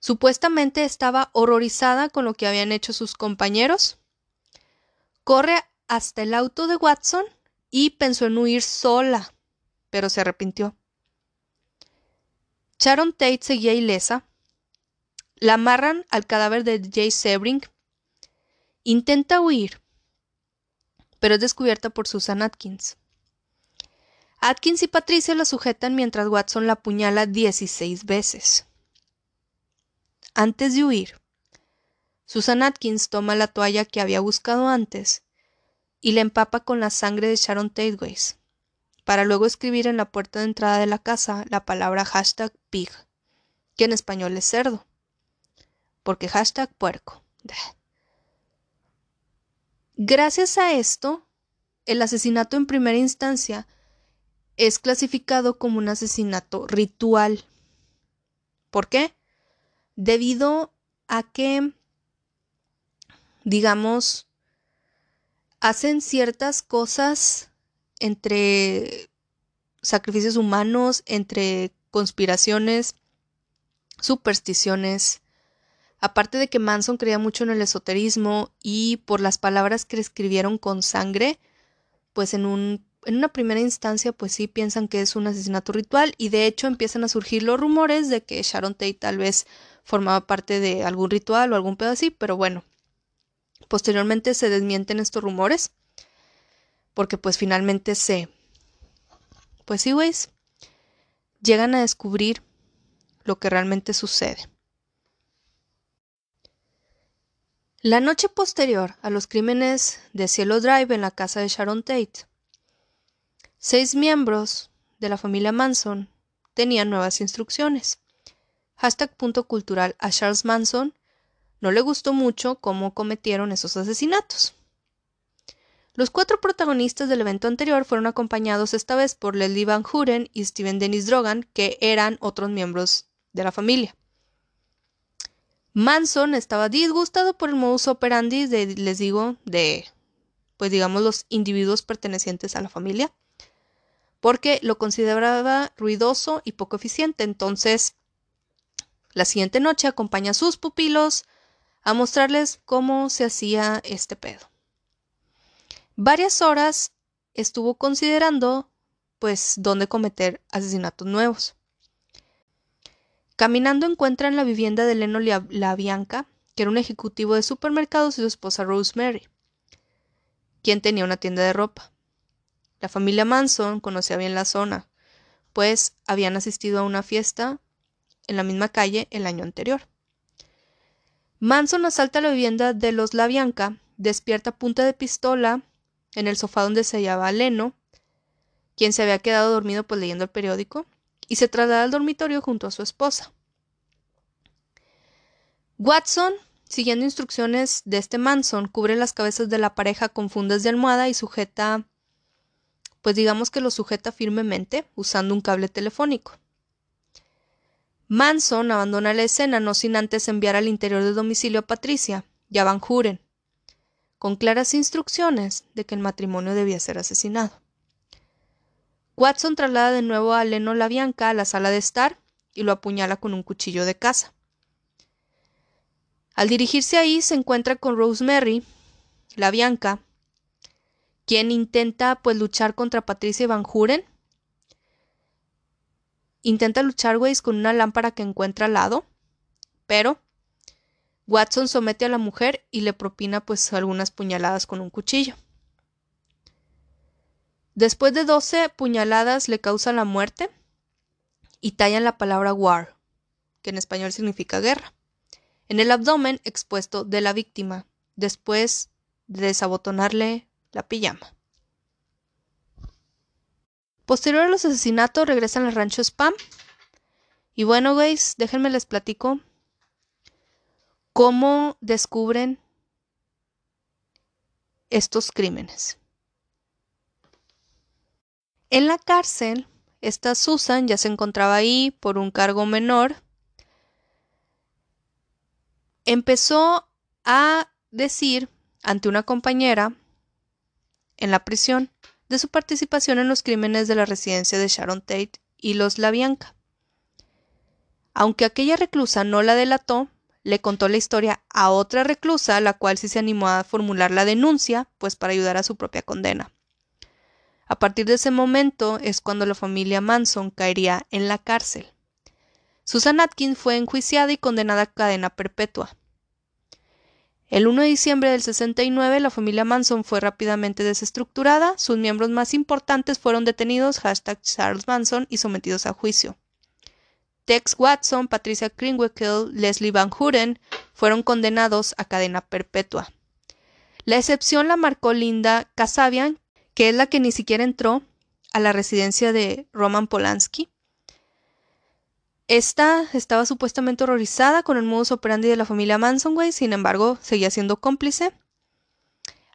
Supuestamente estaba horrorizada con lo que habían hecho sus compañeros. Corre hasta el auto de Watson y pensó en huir sola, pero se arrepintió. Sharon Tate seguía ilesa. La amarran al cadáver de Jay Sebring. Intenta huir, pero es descubierta por Susan Atkins. Atkins y Patricia la sujetan mientras Watson la apuñala 16 veces. Antes de huir, Susan Atkins toma la toalla que había buscado antes y la empapa con la sangre de Sharon Tateways, para luego escribir en la puerta de entrada de la casa la palabra hashtag pig, que en español es cerdo, porque hashtag puerco. Gracias a esto, el asesinato en primera instancia es clasificado como un asesinato ritual. ¿Por qué? Debido a que, digamos, hacen ciertas cosas entre sacrificios humanos, entre conspiraciones, supersticiones. Aparte de que Manson creía mucho en el esoterismo y por las palabras que escribieron con sangre, pues en un en una primera instancia, pues sí piensan que es un asesinato ritual y de hecho empiezan a surgir los rumores de que Sharon Tate tal vez formaba parte de algún ritual o algún pedo así, pero bueno, posteriormente se desmienten estos rumores porque pues finalmente se, pues sí, güeyes, llegan a descubrir lo que realmente sucede. La noche posterior a los crímenes de Cielo Drive en la casa de Sharon Tate, Seis miembros de la familia Manson tenían nuevas instrucciones. hashtag punto cultural a Charles Manson, no le gustó mucho cómo cometieron esos asesinatos. Los cuatro protagonistas del evento anterior fueron acompañados esta vez por Leslie Van Houten y Steven Dennis Drogan, que eran otros miembros de la familia. Manson estaba disgustado por el modus operandi de, les digo, de, pues digamos, los individuos pertenecientes a la familia, porque lo consideraba ruidoso y poco eficiente. Entonces, la siguiente noche acompaña a sus pupilos a mostrarles cómo se hacía este pedo. Varias horas estuvo considerando, pues, dónde cometer asesinatos nuevos. Caminando encuentra en la vivienda de Leno La Bianca, que era un ejecutivo de supermercados, y su esposa Rosemary, quien tenía una tienda de ropa. La familia Manson conocía bien la zona, pues habían asistido a una fiesta en la misma calle el año anterior. Manson asalta la vivienda de los La Bianca, despierta punta de pistola en el sofá donde se hallaba Leno, quien se había quedado dormido pues leyendo el periódico, y se traslada al dormitorio junto a su esposa. Watson, siguiendo instrucciones de este Manson, cubre las cabezas de la pareja con fundas de almohada y sujeta, pues digamos que lo sujeta firmemente usando un cable telefónico. Manson abandona la escena no sin antes enviar al interior del domicilio a Patricia y a Van Huren con claras instrucciones de que el matrimonio debía ser asesinado. Watson traslada de nuevo a Leno la Bianca a la sala de estar y lo apuñala con un cuchillo de caza. Al dirigirse ahí se encuentra con Rosemary, la Bianca, quien intenta pues luchar contra Patricia Van Huren. Intenta luchar, güey, con una lámpara que encuentra al lado, pero Watson somete a la mujer y le propina pues algunas puñaladas con un cuchillo. Después de doce puñaladas le causa la muerte y tallan la palabra war, que en español significa guerra, en el abdomen expuesto de la víctima, después de desabotonarle la pijama. Posterior a los asesinatos regresan al rancho Spam. Y bueno, guys, déjenme les platico ¿Cómo descubren estos crímenes? En la cárcel, esta Susan ya se encontraba ahí por un cargo menor. Empezó a decir ante una compañera en la prisión de su participación en los crímenes de la residencia de Sharon Tate y los La Bianca. Aunque aquella reclusa no la delató, le contó la historia a otra reclusa, la cual sí se animó a formular la denuncia, pues para ayudar a su propia condena. A partir de ese momento es cuando la familia Manson caería en la cárcel. Susan Atkins fue enjuiciada y condenada a cadena perpetua. El 1 de diciembre del 69 la familia Manson fue rápidamente desestructurada, sus miembros más importantes fueron detenidos, hashtag Charles Manson, y sometidos a juicio. Tex Watson, Patricia Kringwickel, Leslie Van Houten fueron condenados a cadena perpetua. La excepción la marcó Linda Kasabian, que es la que ni siquiera entró a la residencia de Roman Polanski. Esta estaba supuestamente horrorizada con el modus operandi de la familia Manson, sin embargo, seguía siendo cómplice.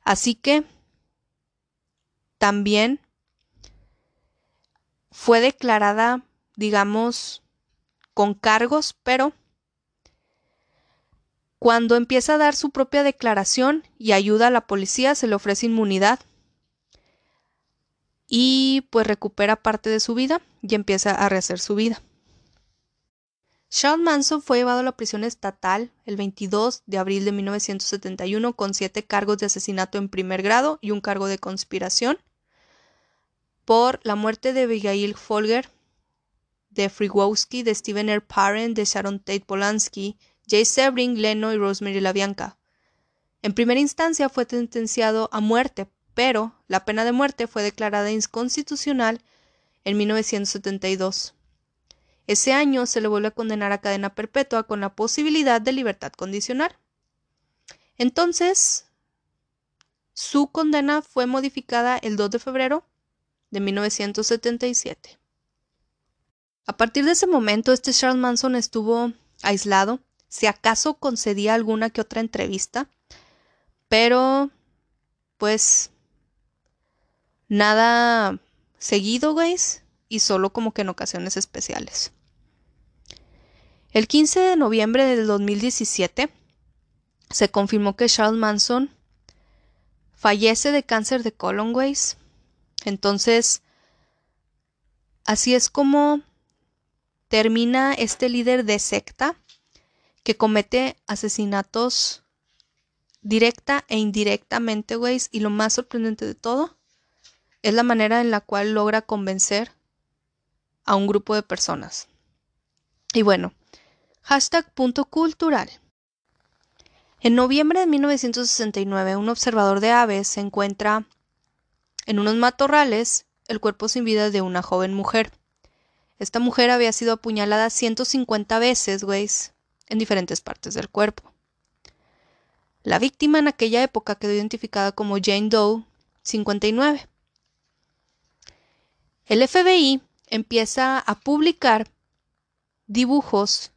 Así que también fue declarada, digamos, con cargos, pero cuando empieza a dar su propia declaración y ayuda a la policía, se le ofrece inmunidad y pues recupera parte de su vida y empieza a rehacer su vida. Sean Manson fue llevado a la prisión estatal el 22 de abril de 1971 con siete cargos de asesinato en primer grado y un cargo de conspiración por la muerte de Abigail Folger, de Frigowski, de Steven R. Parent, de Sharon Tate Polanski, Jay Sebring, Leno y Rosemary LaBianca. En primera instancia fue sentenciado a muerte, pero la pena de muerte fue declarada inconstitucional en 1972. Ese año se le vuelve a condenar a cadena perpetua con la posibilidad de libertad condicional. Entonces, su condena fue modificada el 2 de febrero de 1977. A partir de ese momento, este Charles Manson estuvo aislado, si acaso concedía alguna que otra entrevista, pero pues nada seguido, güeyes, y solo como que en ocasiones especiales. El 15 de noviembre del 2017 se confirmó que Charles Manson fallece de cáncer de colon, güeyes. Entonces, así es como termina este líder de secta que comete asesinatos directa e indirectamente, güey. Y lo más sorprendente de todo es la manera en la cual logra convencer a un grupo de personas. Y bueno, hashtag punto cultural. En noviembre de 1969, un observador de aves se encuentra en unos matorrales el cuerpo sin vida de una joven mujer. Esta mujer había sido apuñalada 150 veces, güey, en diferentes partes del cuerpo. La víctima en aquella época quedó identificada como Jane Doe 59. El FBI empieza a publicar dibujos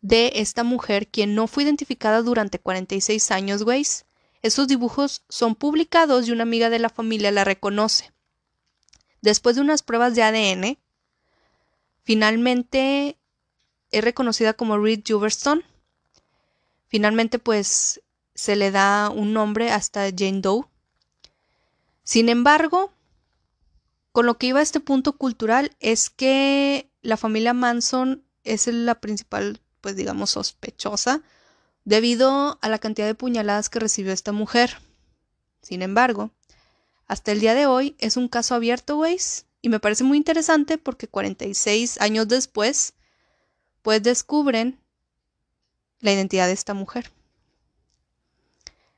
de esta mujer, quien no fue identificada durante 46 años, güey. Esos dibujos son publicados y una amiga de la familia la reconoce. Después de unas pruebas de ADN, finalmente es reconocida como Reed Juverstone. Finalmente, pues se le da un nombre hasta Jane Doe. Sin embargo, con lo que iba a este punto cultural es que la familia Manson es la principal pues digamos, sospechosa debido a la cantidad de puñaladas que recibió esta mujer. Sin embargo, hasta el día de hoy es un caso abierto, güeyes, y me parece muy interesante porque 46 años después, pues descubren la identidad de esta mujer.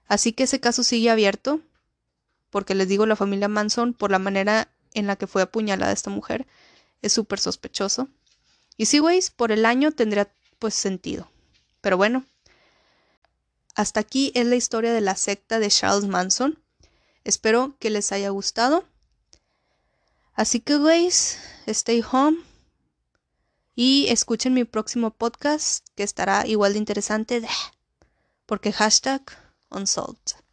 Así que ese caso sigue abierto, porque les digo, la familia Manson, por la manera en la que fue apuñalada esta mujer, es súper sospechoso. Y güeyes, por el año tendría pues sentido. Pero bueno, hasta aquí es la historia de la secta de Charles Manson. Espero que les haya gustado. Así que, guys, stay home y escuchen mi próximo podcast que estará igual de interesante porque hashtag unsolved.